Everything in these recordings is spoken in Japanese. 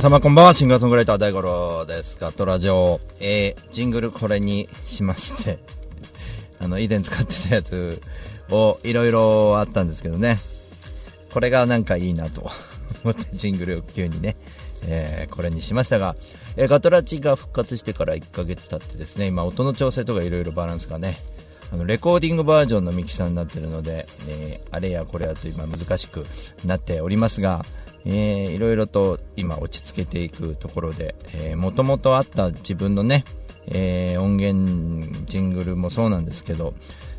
皆様こんばんは、シンガーソングライター大五郎です。ガットラジオ、えー、ジングルこれにしまして、あの、以前使ってたやつをいろいろあったんですけどね、これがなんかいいなと。思ってジングルを急にね、えー、これにしましたが、えー、ガトラジが復活してから1ヶ月経ってですね、今音の調整とかいろいろバランスがね、あのレコーディングバージョンのミキサーになってるので、えー、あれやこれやと今難しくなっておりますが、えー、いろいろと今落ち着けていくところで、えー、もともとあった自分のね、えー、音源ジングルもそうなんですけど、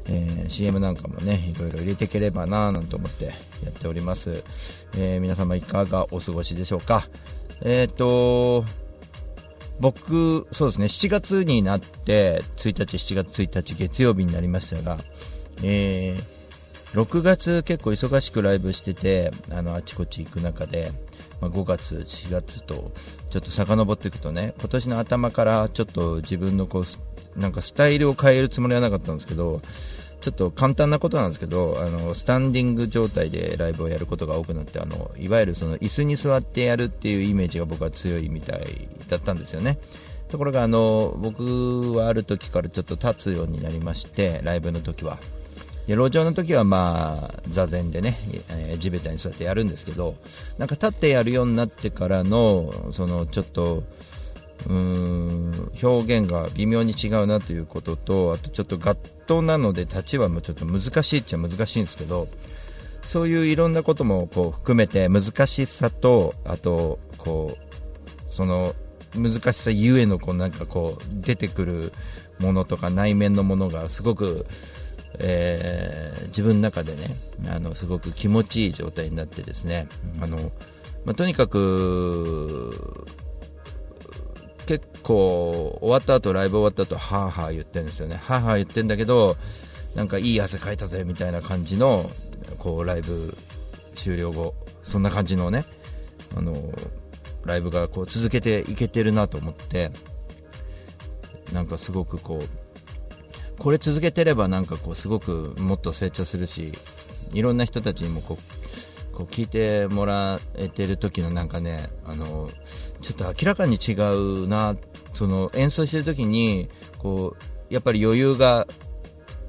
えー、CM なんかもねいろいろ入れていければなぁなんて思ってやっております、えー、皆様いかがお過ごしでしょうか。えっ、ー、と僕、そうですね、7月になって、1日、7月1日月曜日になりましたが、えー、6月結構忙しくライブしててあのあちこち行く中で、まあ、5月、4月とちょっと遡っていくとね今年の頭からちょっと自分のこうなんかスタイルを変えるつもりはなかったんですけどちょっと簡単なことなんですけどあのスタンディング状態でライブをやることが多くなってあのいわゆるその椅子に座ってやるっていうイメージが僕は強いみたいだったんですよね。ところがあの僕はある時からちょっと立つようになりましてライブの時はで路上の時はまあ座禅でね、えー、地べたに座ってやるんですけどなんか立ってやるようになってからのそのちょっとうん表現が微妙に違うなということとあとちょっとガットなので立ちはもうちょっと難しいっちゃ難しいんですけどそういういろんなこともこう含めて難しさとあとこうその難しさゆえのこうなんかこう出てくるものとか内面のものがすごくえー、自分の中でねあのすごく気持ちいい状態になってですねあの、まあ、とにかく結構終わった後ライブ終わった後はーはー言ってるんですよね。はーはー言ってるんだけどなんかいい汗かいたぜみたいな感じのこうライブ終了後そんな感じのねあのライブがこう続けていけてるなと思ってなんかすごくこうこれ続けてればなんかこうすごくもっと成長するしいろんな人たちにもこうこう聞いてもらえてる時のなんかねあのちょっと明らかに違うなその演奏してる時にこうやっぱり余裕が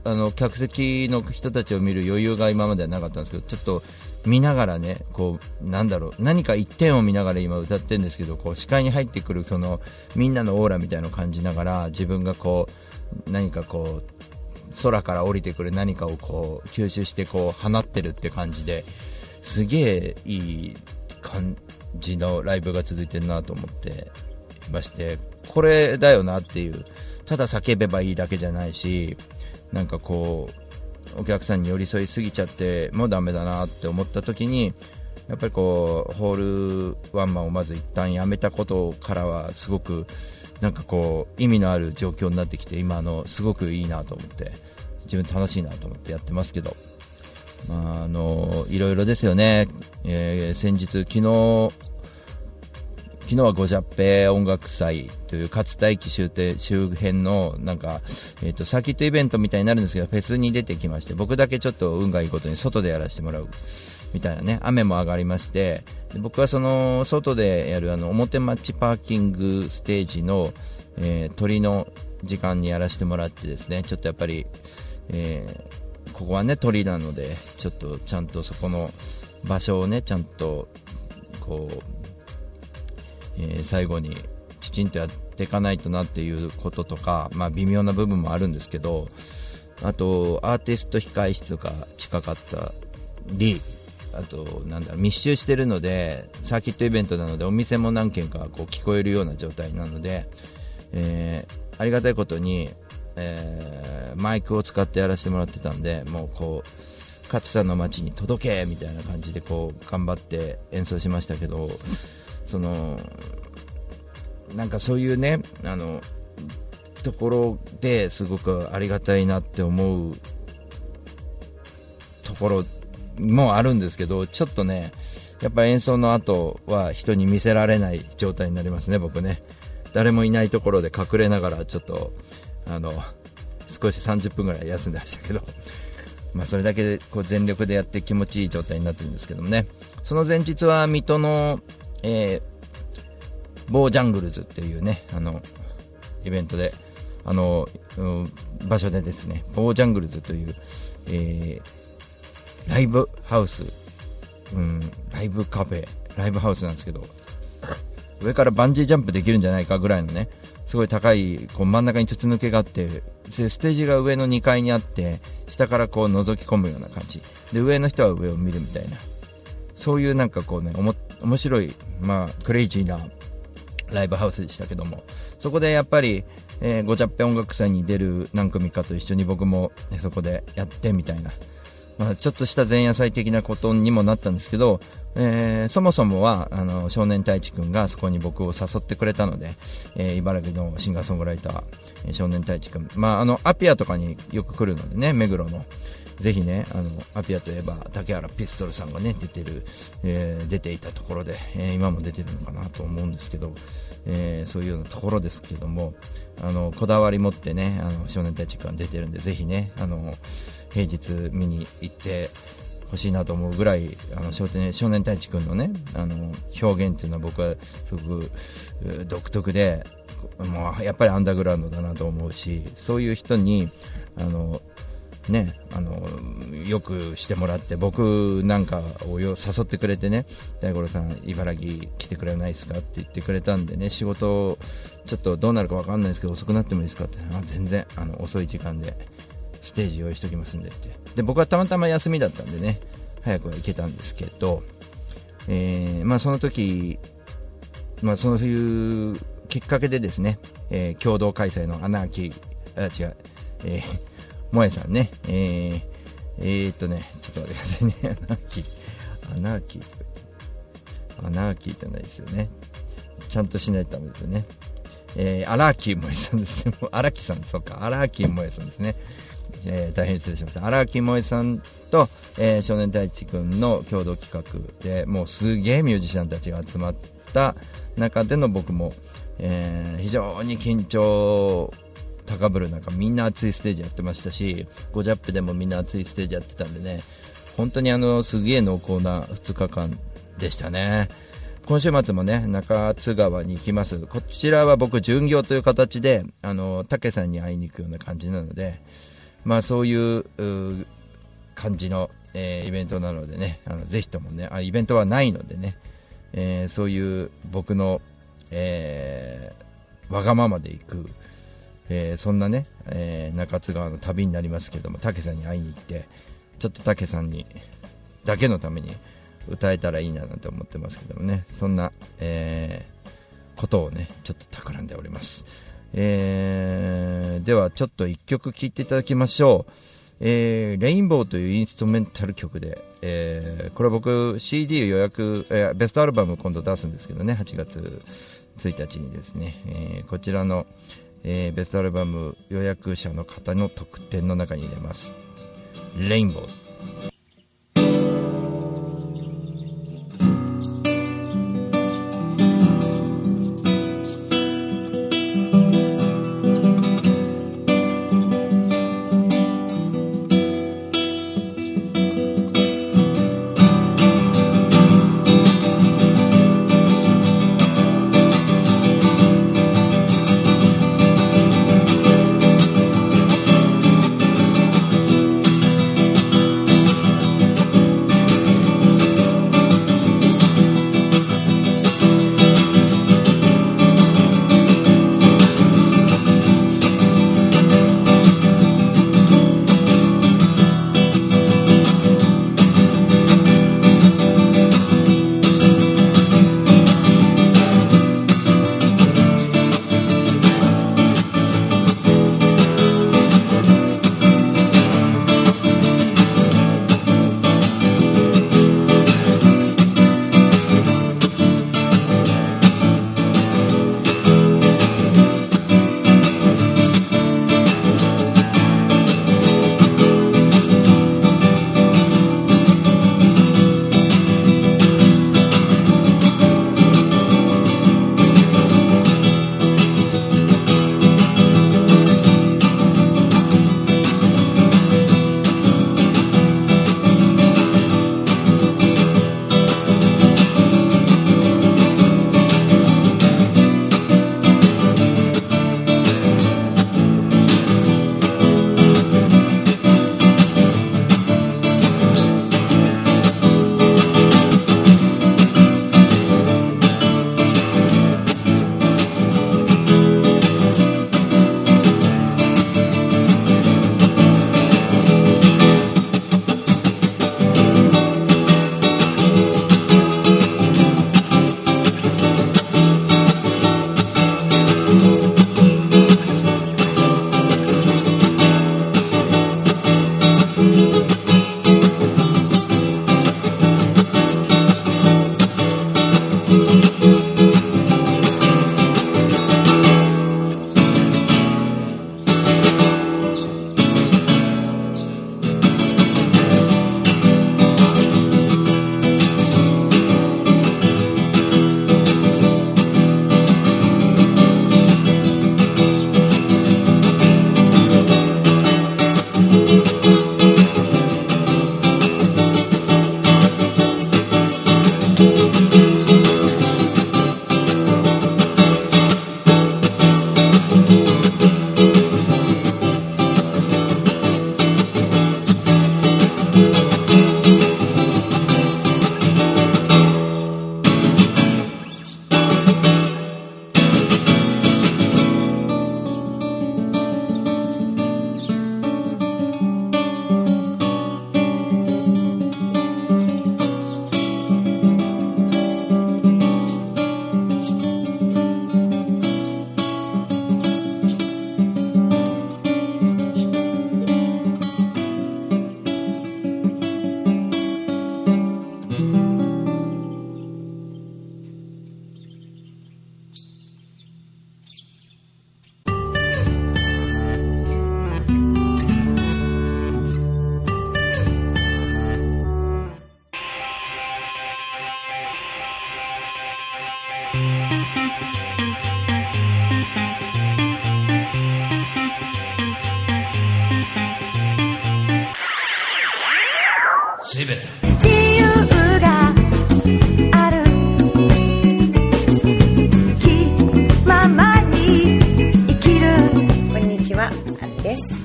あの客席の人たちを見る余裕が今まではなかったんですけどちょっと見ながらねこうなんだろう何か一点を見ながら今歌ってるんですけどこう視界に入ってくるそのみんなのオーラみたいなのを感じながら自分がこう何かこう空から降りてくる何かをこう吸収してこう放ってるって感じですげえいい感じのライブが続いてるなと思っていましてこれだよなっていうただ叫べばいいだけじゃないしなんかこうお客さんに寄り添いすぎちゃってもうダメだなって思った時にやっぱりこうホールワンマンをまず一旦やめたことからはすごくなんかこう意味のある状況になってきて今あのすごくいいなと思って自分楽しいなと思ってやってますけど、まあ、あのいろいろですよね、えー、先日昨日昨日はゴジャッペ音楽祭という勝田駅周周辺のなんか、えーと、サーキットイベントみたいになるんですけどフェスに出てきまして僕だけちょっと運がいいことに外でやらせてもらう。みたいなね雨も上がりまして僕はその外でやるあの表町パーキングステージの、えー、鳥の時間にやらせてもらってですねちょっとやっぱり、えー、ここはね鳥なのでちょっとちゃんとそこの場所をねちゃんとこう、えー、最後にきちんとやっていかないとなっていうこととか、まあ、微妙な部分もあるんですけどあとアーティスト控え室が近かったりあとなんだ密集しているのでサーキットイベントなのでお店も何軒かこう聞こえるような状態なので、えー、ありがたいことに、えー、マイクを使ってやらせてもらってたんでもうこう勝さんの街に届けみたいな感じでこう頑張って演奏しましたけどそのなんかそういうねあのところですごくありがたいなって思うところもあるんですけど、ちょっとね、やっぱ演奏の後は人に見せられない状態になりますね、僕ね。誰もいないところで隠れながらちょっと、あの、少し30分ぐらい休んでましたけど、まあ、それだけでこう全力でやって気持ちいい状態になってるんですけどもね、その前日は水戸の、えー、ボージャングルズっていうね、あの、イベントで、あの、うん、場所でですね、ボージャングルズという、えー、ライブハウス、うん、ライブカフェ、ライブハウスなんですけど、上からバンジージャンプできるんじゃないかぐらいのね、すごい高いこう真ん中に筒抜けがあってステージが上の2階にあって下からこう覗き込むような感じ。で上の人は上を見るみたいな。そういうなんかこうねおも面白い、まあ、クレイジーなライブハウスでしたけども。そこでやっぱり、えー、ごちゃっぺ音楽祭に出る何組かと一緒に僕も、ね、そこでやってみたいな、まあ、ちょっとした前夜祭的なことにもなったんですけどえー、そもそもはあの少年太一君がそこに僕を誘ってくれたので、えー、茨城のシンガーソングライター、え、少年太一君、まあ、あのアピアとかによく来るのでね目黒の。ぜひねあのアピアといえば竹原ピストルさんがね出てる、えー、出ていたところで、えー、今も出てるのかなと思うんですけど、えー、そういうようなところですけどもあのこだわり持ってねあの少年太一君が出てるんでぜひねあの平日見に行って欲しいなと思うぐらいあの少年少年太一君のねあの表現っていうのは僕はすごく独特でもうやっぱりアンダーグラウンドだなと思うしそういう人にあのね、あのよくしてもらって僕なんかを誘ってくれてね大五郎さん、茨城来てくれないですか？って言ってくれたんでね仕事ちょっとどうなるか分かんないですけど遅くなってもいいですか？ってあ全然あの遅い時間でステージ用意しておきますんでって。で僕はたまたま休みだったんでね早くは行けたんですけど、えー、まあ、その時、まあ、そういうきっかけでですね、えー、共同開催のアナーキーあ違う、えー、萌えさんね、えー、えー、っとねちょっと待ってくださいね。アナーキー。アナーキー。アナーキーってないですよね。ちゃんとしないとダメですよね。えー、荒木萌さんですね。荒木さん、そうか、荒木萌さんですね。えー、大変失礼しました。荒木萌さんと、えー、少年太一君の共同企画でもうすげえミュージシャンたちが集まった中での僕も、えー、非常に緊張高ぶる中みんな熱いステージやってましたしゴジャップでもみんな熱いステージやってたんでね本当にあのすげえ濃厚な2日間でしたね。今週末もね、中津川に行きます。こちらは僕、巡業という形で、あの、竹さんに会いに行くような感じなので、まあ、そういう感じの、えー、イベントなのでねあのぜひともねあイベントはないのでね、えー、そういう僕の、えー、わがままで行く、えそんなね、え中津川の旅になりますけども武さんに会いに行ってちょっと武さんにだけのために歌えたらいいななんて思ってますけどもねそんな、えことをねちょっと企んでおります。えー、ではちょっと1曲聴いていただきましょう。えー、レインボーというインストメンタル曲で、えー、これ僕 CD 予約、えー、ベストアルバム今度出すんですけどね、8月1日にですね、えー、こちらの、えー、ベストアルバム予約者の方の特典の中に入れます。レインボー。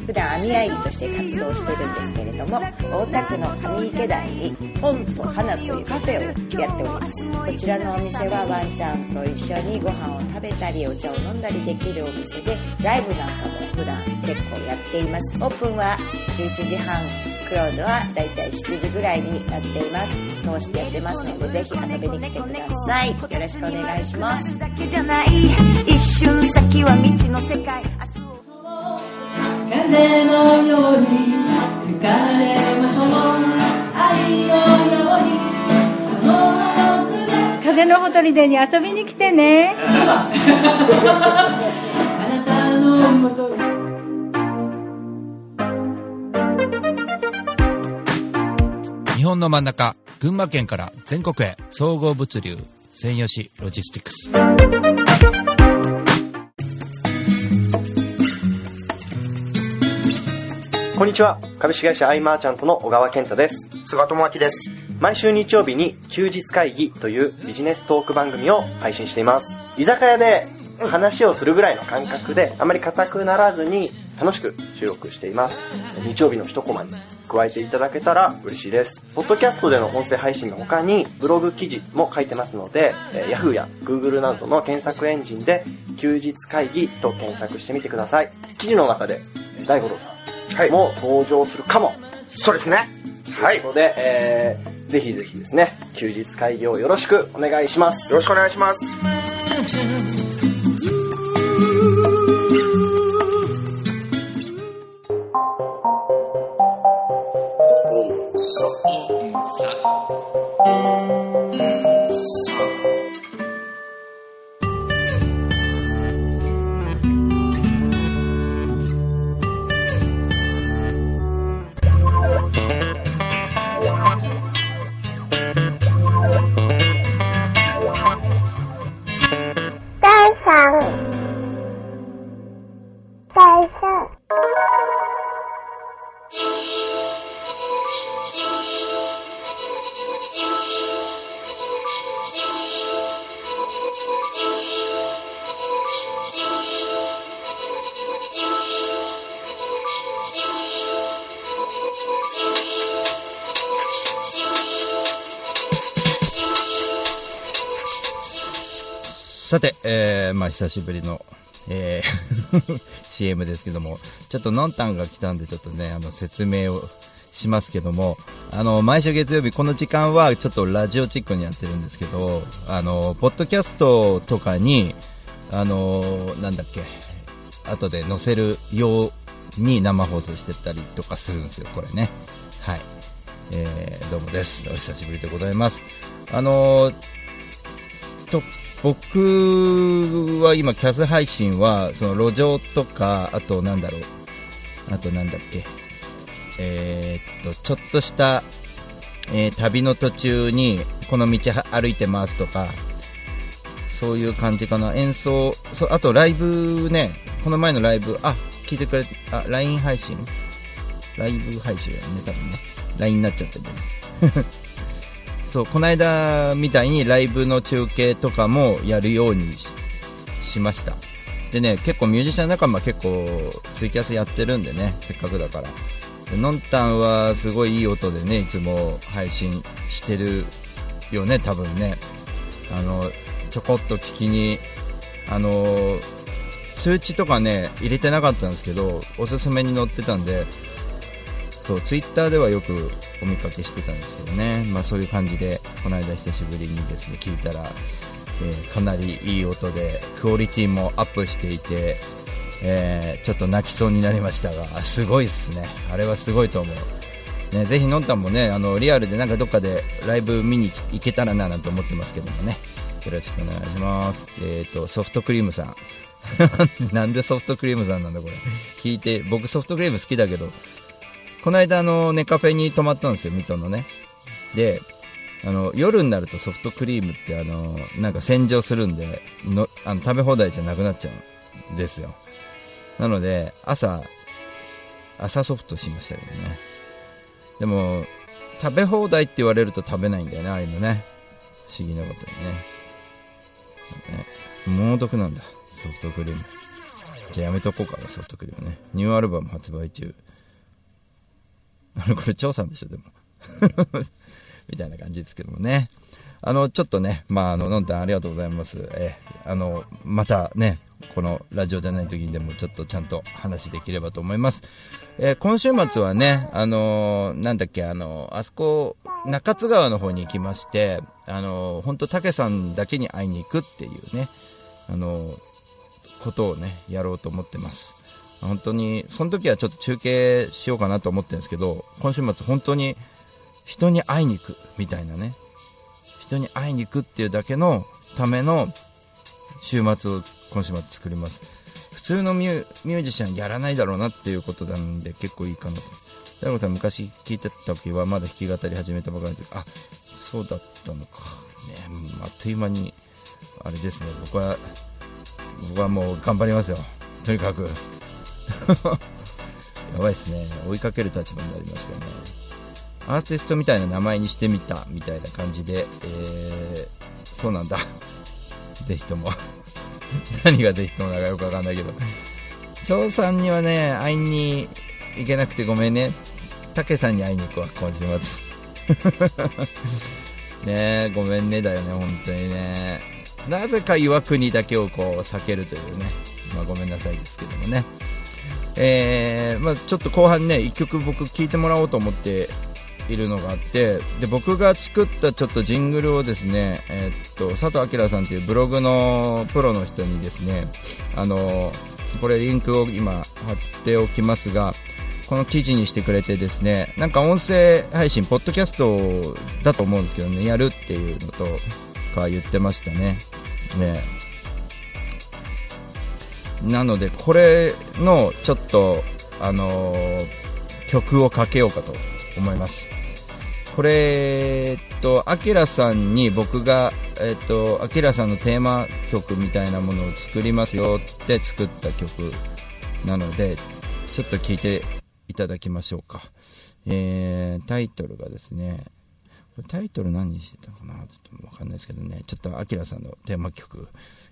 ふだんアニア医として活動してるんですけれども大田区の上池台に本と花というカフェをやっております。こちらのお店はワンちゃんと一緒にご飯を食べたりお茶を飲んだりできるお店でライブなんかも普段結構やっています。オープンは11時半クローズはだいたい7時ぐらいになっています。通してやってますので、ぜひ遊びに来てください。よろしくお願いします。だけじゃない一瞬先は未知の世界風のように吹かれましょう愛のように風のほとりでに遊びに来てねあなたのもとに日本の真ん中、群馬県から全国へ、総合物流、専用紙ロジスティックス。こんにちは。株式会社アイマーチャントの小川健太です。菅智明です。毎週日曜日に休日会議というビジネストーク番組を配信しています。居酒屋で話をするぐらいの感覚で、あまり硬くならずに楽しく収録しています。日曜日の一コマに加えていただけたら嬉しいです。ポッドキャストでの音声配信の他にブログ記事も書いてますので、えー Yahoo や Google などの検索エンジンで休日会議と検索してみてください。記事の中で大五郎さんはい。も登場するかも。そうですね。はい。よということで、えー、ぜひぜひですね、休日会議をよろしくお願いします。ろしくお願いします。さて、えー、まあ久しぶりの、えー CM ですけども、ちょっとのんたんが来たんで、ちょっとね、あの、説明をしますけども、あの、毎週月曜日、この時間はちょっとラジオチックにやってるんですけど、あの、ポッドキャストとかに、あの、なんだっけ、後で載せるように生放送してたりとかするんですよ、これね。はい。えー、どうもです。お久しぶりでございます。あのと僕は今、キャス配信はその路上とか、あとなんだろう、あとなんだっけ、えーっとちょっとした、えー旅の途中にこの道歩いてますとか、そういう感じかな、演奏、そあとライブね、この前のライブ、あ聞いてくれ、あ LINE 配信、ライブ配信だよね、多分ね、LINE になっちゃってるそう、この間みたいにライブの中継とかもやるようにしました。でね、結構ミュージシャン仲間結構ツイキャスやってるんでね、せっかくだから。でのんたんはすごいいい音でね、いつも配信してるよね、多分ね。あの、ちょこっと聞きに、あの、通知とかね、入れてなかったんですけど、おすすめに載ってたんで、そう、ツイッターではよくお見かけしてたんですけどね、まあそういう感じで、この間久しぶりにですね、聞いたら、えーかなりいい音で、クオリティもアップしていて、えーちょっと泣きそうになりましたが、すごいっすね。あれはすごいと思う。ね、ぜひのんたんもね、あの、リアルでなんかどっかでライブ見に行けたらななんて思ってますけどもね。よろしくお願いします。えっ、と、ソフトクリームさん。なんでソフトクリームさんなんだこれ。聞いて、僕ソフトクリーム好きだけど、この間あの、ネカフェに泊まったんですよ、水戸のね。で、あの、夜になるとソフトクリームってあの、なんか洗浄するんで、の、あの、食べ放題じゃなくなっちゃうんですよ。なので、朝、朝ソフトしましたけどね。でも、食べ放題って言われると食べないんだよね、ああいうのね。不思議なことにね。ね猛毒なんだ、ソフトクリーム。じゃあやめとこうかな、ソフトクリームね。ニューアルバム発売中。これ、張さんでしょ、でも。みたいな感じですけどもね。あの、ちょっとね、まあ、あの、のんたんありがとうございます。えあの、またね、このラジオじゃない時にでもちょっとちゃんと話できればと思います。えー今週末はね、あのーなんだっけ、あのーあそこ、中津川の方に行きまして、あのー、本当竹さんだけに会いに行くっていうね、あのことをね、やろうと思ってます。本当に、その時はちょっと中継しようかなと思ってるんですけど、今週末本当に人に会いに行くみたいなね、人に会いに行くっていうだけのための週末を今週末作ります。普通のミュージシャンやらないだろうなっていうことなんで結構いいかなと。大悟さん昔聞いてた時はまだ弾き語り始めたばかりで、あ、そうだったのか。ね、あっという間に、あれですね、僕は、僕はもう頑張りますよ。とにかく。やばいですね。追いかける立場になりましたね。アーティストみたいな名前にしてみたみたいな感じで、えー、そうなんだ。ぜひとも。何がぜひともだかよくわかんないけど。張さんにはね、会いに行けなくてごめんね。たけさんに会いに行くわ、今週末。ね、ごめんねだよね、本当にね。なぜか岩国だけをこう避けるというね。まあごめんなさいですけどもね。えー、まあちょっと後半ね、一曲僕聴いてもらおうと思っているのがあって、で、僕が作ったちょっとジングルをですね、えーっと、佐藤明さんというブログのプロの人にですね、あの、これリンクを今貼っておきますが、この記事にしてくれてですね、なんか音声配信、ポッドキャストだと思うんですけどね、やるっていうのとか言ってましたね。ねなので、これのちょっと、あのー曲をかけようかと思います。これ、えっと、アキラさんに僕が、えっと、アキラさんのテーマ曲みたいなものを作りますよって作った曲なので、ちょっと聞いていただきましょうか。えー、タイトルがですね、タイトル何にしてたのかなちょっとわかんないですけどね、ちょっとアキラさんのテーマ曲、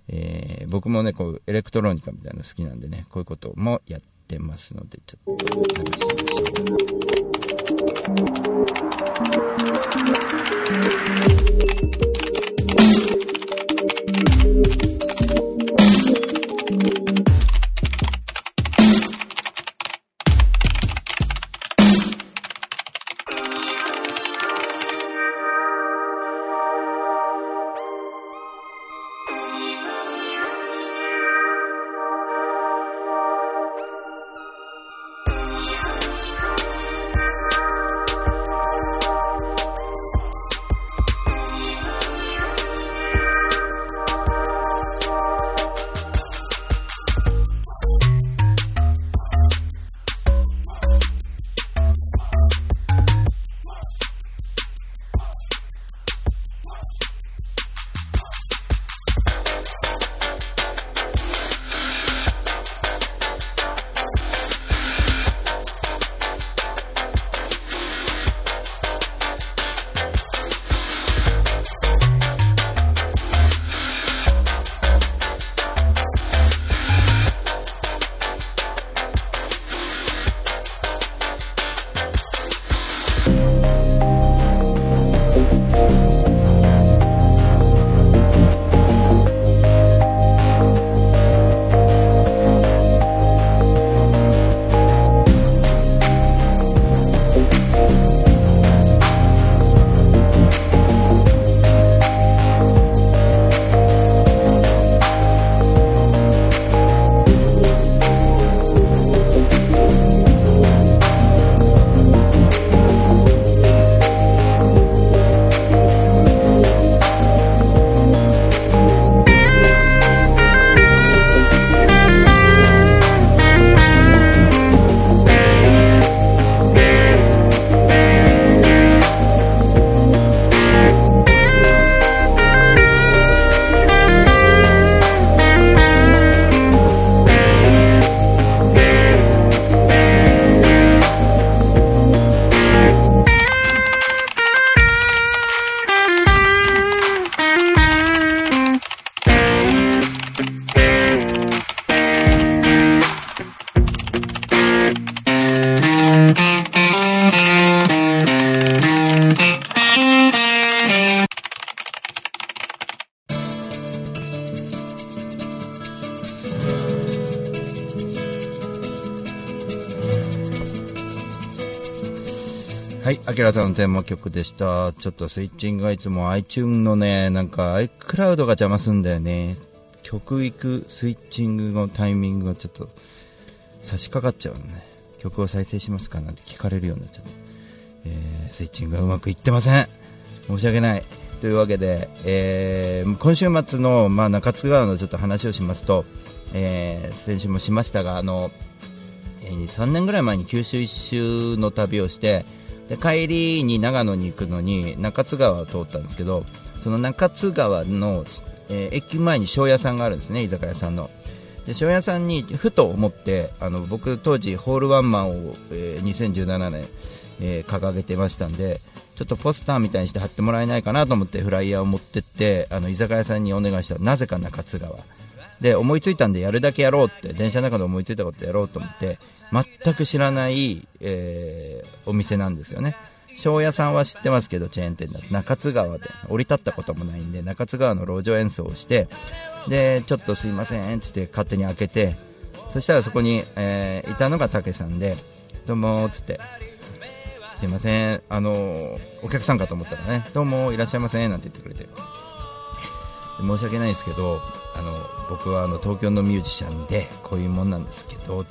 えー、僕もね、こう、エレクトロニカみたいなの好きなんでね、こういうこともやってますので、ちょっと流しみましょう。はいアキラさんのテーマ曲でした。ちょっとスイッチングがいつも iTune のね、なんか iCloud が邪魔すんだよね。曲行くスイッチングのタイミングがちょっと差し掛かっちゃうのね。曲を再生しますかなんて聞かれるようになっちゃって。えー、スイッチングがうまくいってません。申し訳ない。というわけで、えー今週末の、まあ、中津川のちょっと話をしますと、えー先週もしましたが、あの、え3年ぐらい前に九州一周の旅をしてで帰りに長野に行くのに中津川を通ったんですけどその中津川の、えー駅前に庄屋さんがあるんですね居酒屋さんの。で庄屋さんにふと思ってあの僕当時ホールワンマンを、えー2017年、えー掲げてましたんでちょっとポスターみたいにして貼ってもらえないかなと思ってフライヤーを持ってってあの居酒屋さんにお願いしたらなぜか中津川。で思いついたんでやるだけやろうって電車の中で思いついたことやろうと思って全く知らない、えーお店なんですよね。庄屋さんは知ってますけどチェーン店だと。中津川で。降り立ったこともないんで中津川の路上演奏をしてでちょっとすいませんって言って勝手に開けてそしたらそこに、えーいたのが武さんでどうもーつって。すいませんあのーお客さんかと思ったらねどうもいらっしゃいませなんて言ってくれて。申し訳ないですけどあの僕はあの東京のミュージシャンでこういうもんなんですけど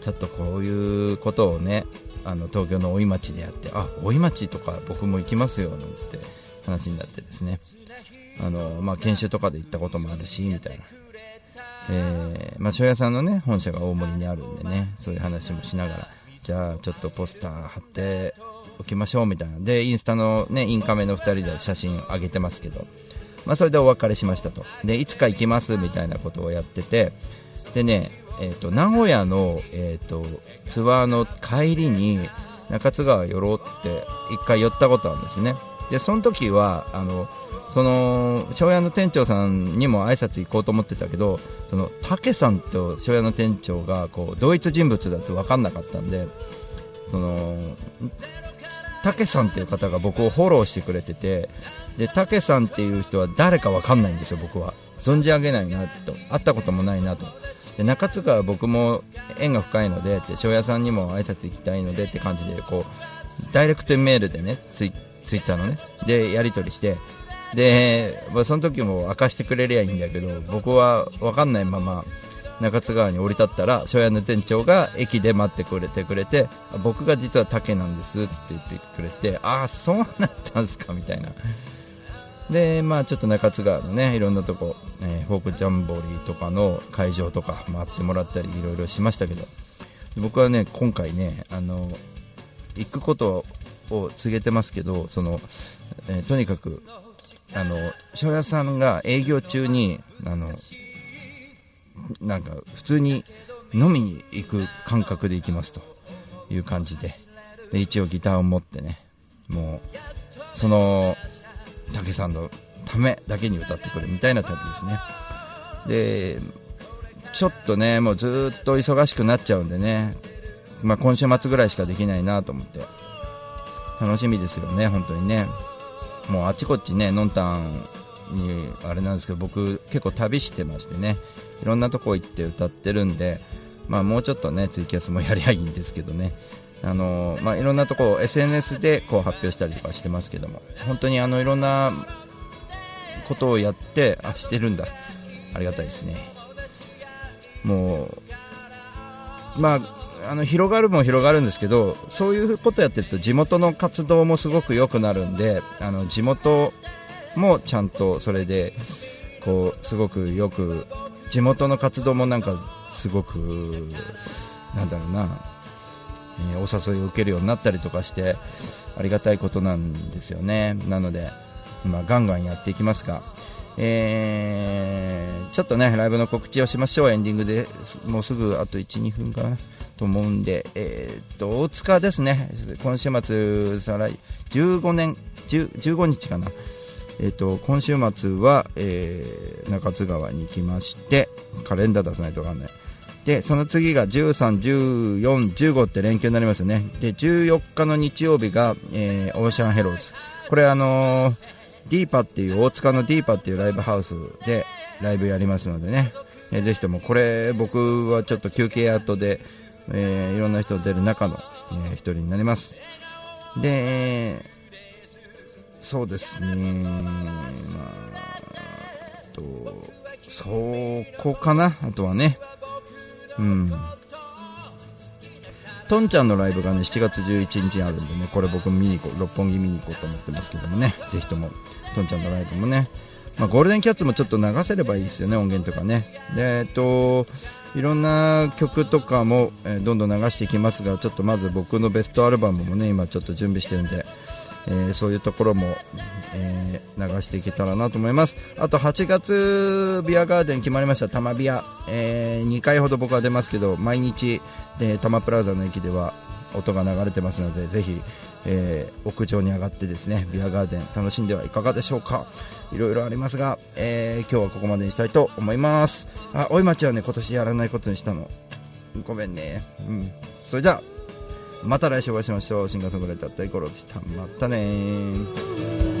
ちょっとこういうことをねあの東京の大井町でやってあ大井町とか僕も行きますよなんつって話になってですね。あの、まあ、研修とかで行ったこともあるしみたいな、えーまあ、庄屋さんのね本社が大森にあるんでねそういう話もしながらじゃあちょっとポスター貼っておきましょうみたいな。でインスタのねインカメの2人で写真上げてますけど。まあ、それでお別れしましたと。でいつか行きますみたいなことをやってて。でね、えー、と名古屋の、えー、とツアーの帰りに中津川寄ろうって一回寄ったことあるんですね。でその時はあのその庄屋の店長さんにも挨拶行こうと思ってたけどその武さんと庄屋の店長がこう同一人物だと分かんなかったんでそのたけさんっていう方が僕をフォローしてくれててでたけさんっていう人は誰かわかんないんですよ僕は。存じ上げないなと。会ったこともないなと。で中津川は僕も縁が深いのでって庄屋さんにも挨拶行きたいのでって感じでこうダイレクトメールでねツイツイッターのねでやり取りして。で、まあ、その時も明かしてくれりゃいいんだけど僕は分かんないまま中津川に降り立ったら庄屋の店長が駅で待ってくれてくれて僕が実は竹なんですって言ってくれてああそうなったんすかみたいな。でまあちょっと中津川のねいろんなとこ、えーフォークジャンボリーとかの会場とか回ってもらったりいろいろしましたけど。僕はね今回ねあの行くことを告げてますけどその、えーとにかくあの庄屋さんが営業中にあのなんか普通に飲みに行く感覚で行きますと。いう感じで。で一応ギターを持ってね。もうその武さんのためだけに歌ってくるみたいな旅ですね。でちょっとねもうずっと忙しくなっちゃうんでね、まあ、今週末ぐらいしかできないなと思って。楽しみですよね本当にね。もうあちこちねのんたんにあれなんですけど僕結構旅してましてねいろんなとこ行って歌ってるんで、まあ、もうちょっとねツイキャスもやりゃいいんですけどね。あのまあ、いろんなところ SNS でこう発表したりとかしてますけども本当にあのいろんなことをやってあしてるんだ。ありがたいですね。もうまああの広がるも広がるんですけどそういうことやってると地元の活動もすごく良くなるんであの地元もちゃんとそれでこうすごくよく地元の活動もなんかすごくなんだろうな、えーお誘いを受けるようになったりとかしてありがたいことなんですよね。なので今ガンガンやっていきますがえーちょっとねライブの告知をしましょう。エンディングです。もうすぐあと12分かなと思うんで、えーっと大塚ですね。今週末再来15年10 15日かな。えー、と今週末は、えー中津川に行きましてカレンダー出さないと分かんない。でその次が13、14、15って連休になりますよね。で14日の日曜日が、えーオーシャンヘローズこれあのーディーパっていう大塚のディーパっていうライブハウスでライブやりますのでね、えーぜひともこれ僕はちょっと休憩後で、えーいろんな人出る中の、えー一人になります。で、そうですね、まあ、と、そこかな、あとはね、うん。トンちゃんのライブがね、7月11日にあるんでね、これ僕見に行こう、六本木見に行こうと思ってますけどもね、ぜひとも、トンちゃんのライブもね、まあ、ゴールデンキャッツもちょっと流せればいいですよね、音源とかね。で、えっと、いろんな曲とかも、えどんどん流していきますが、ちょっとまず僕のベストアルバムもね、今ちょっと準備してるんで、えそういうところも、え流していけたらなと思います。あと8月、ビアガーデン決まりました、タマビア。え2回ほど僕は出ますけど、毎日、えー、タマプラザの駅では音が流れてますので、ぜひ、えー屋上に上がってですね、ビアガーデン楽しんではいかがでしょうか。いろいろありますが、えー今日はここまでにしたいと思います。あ、おい町はね、今年やらないことにしたの。ごめんね。うん。それじゃあ、また来週お会いしましょう。シンガーソングライター大五郎でした。またねー。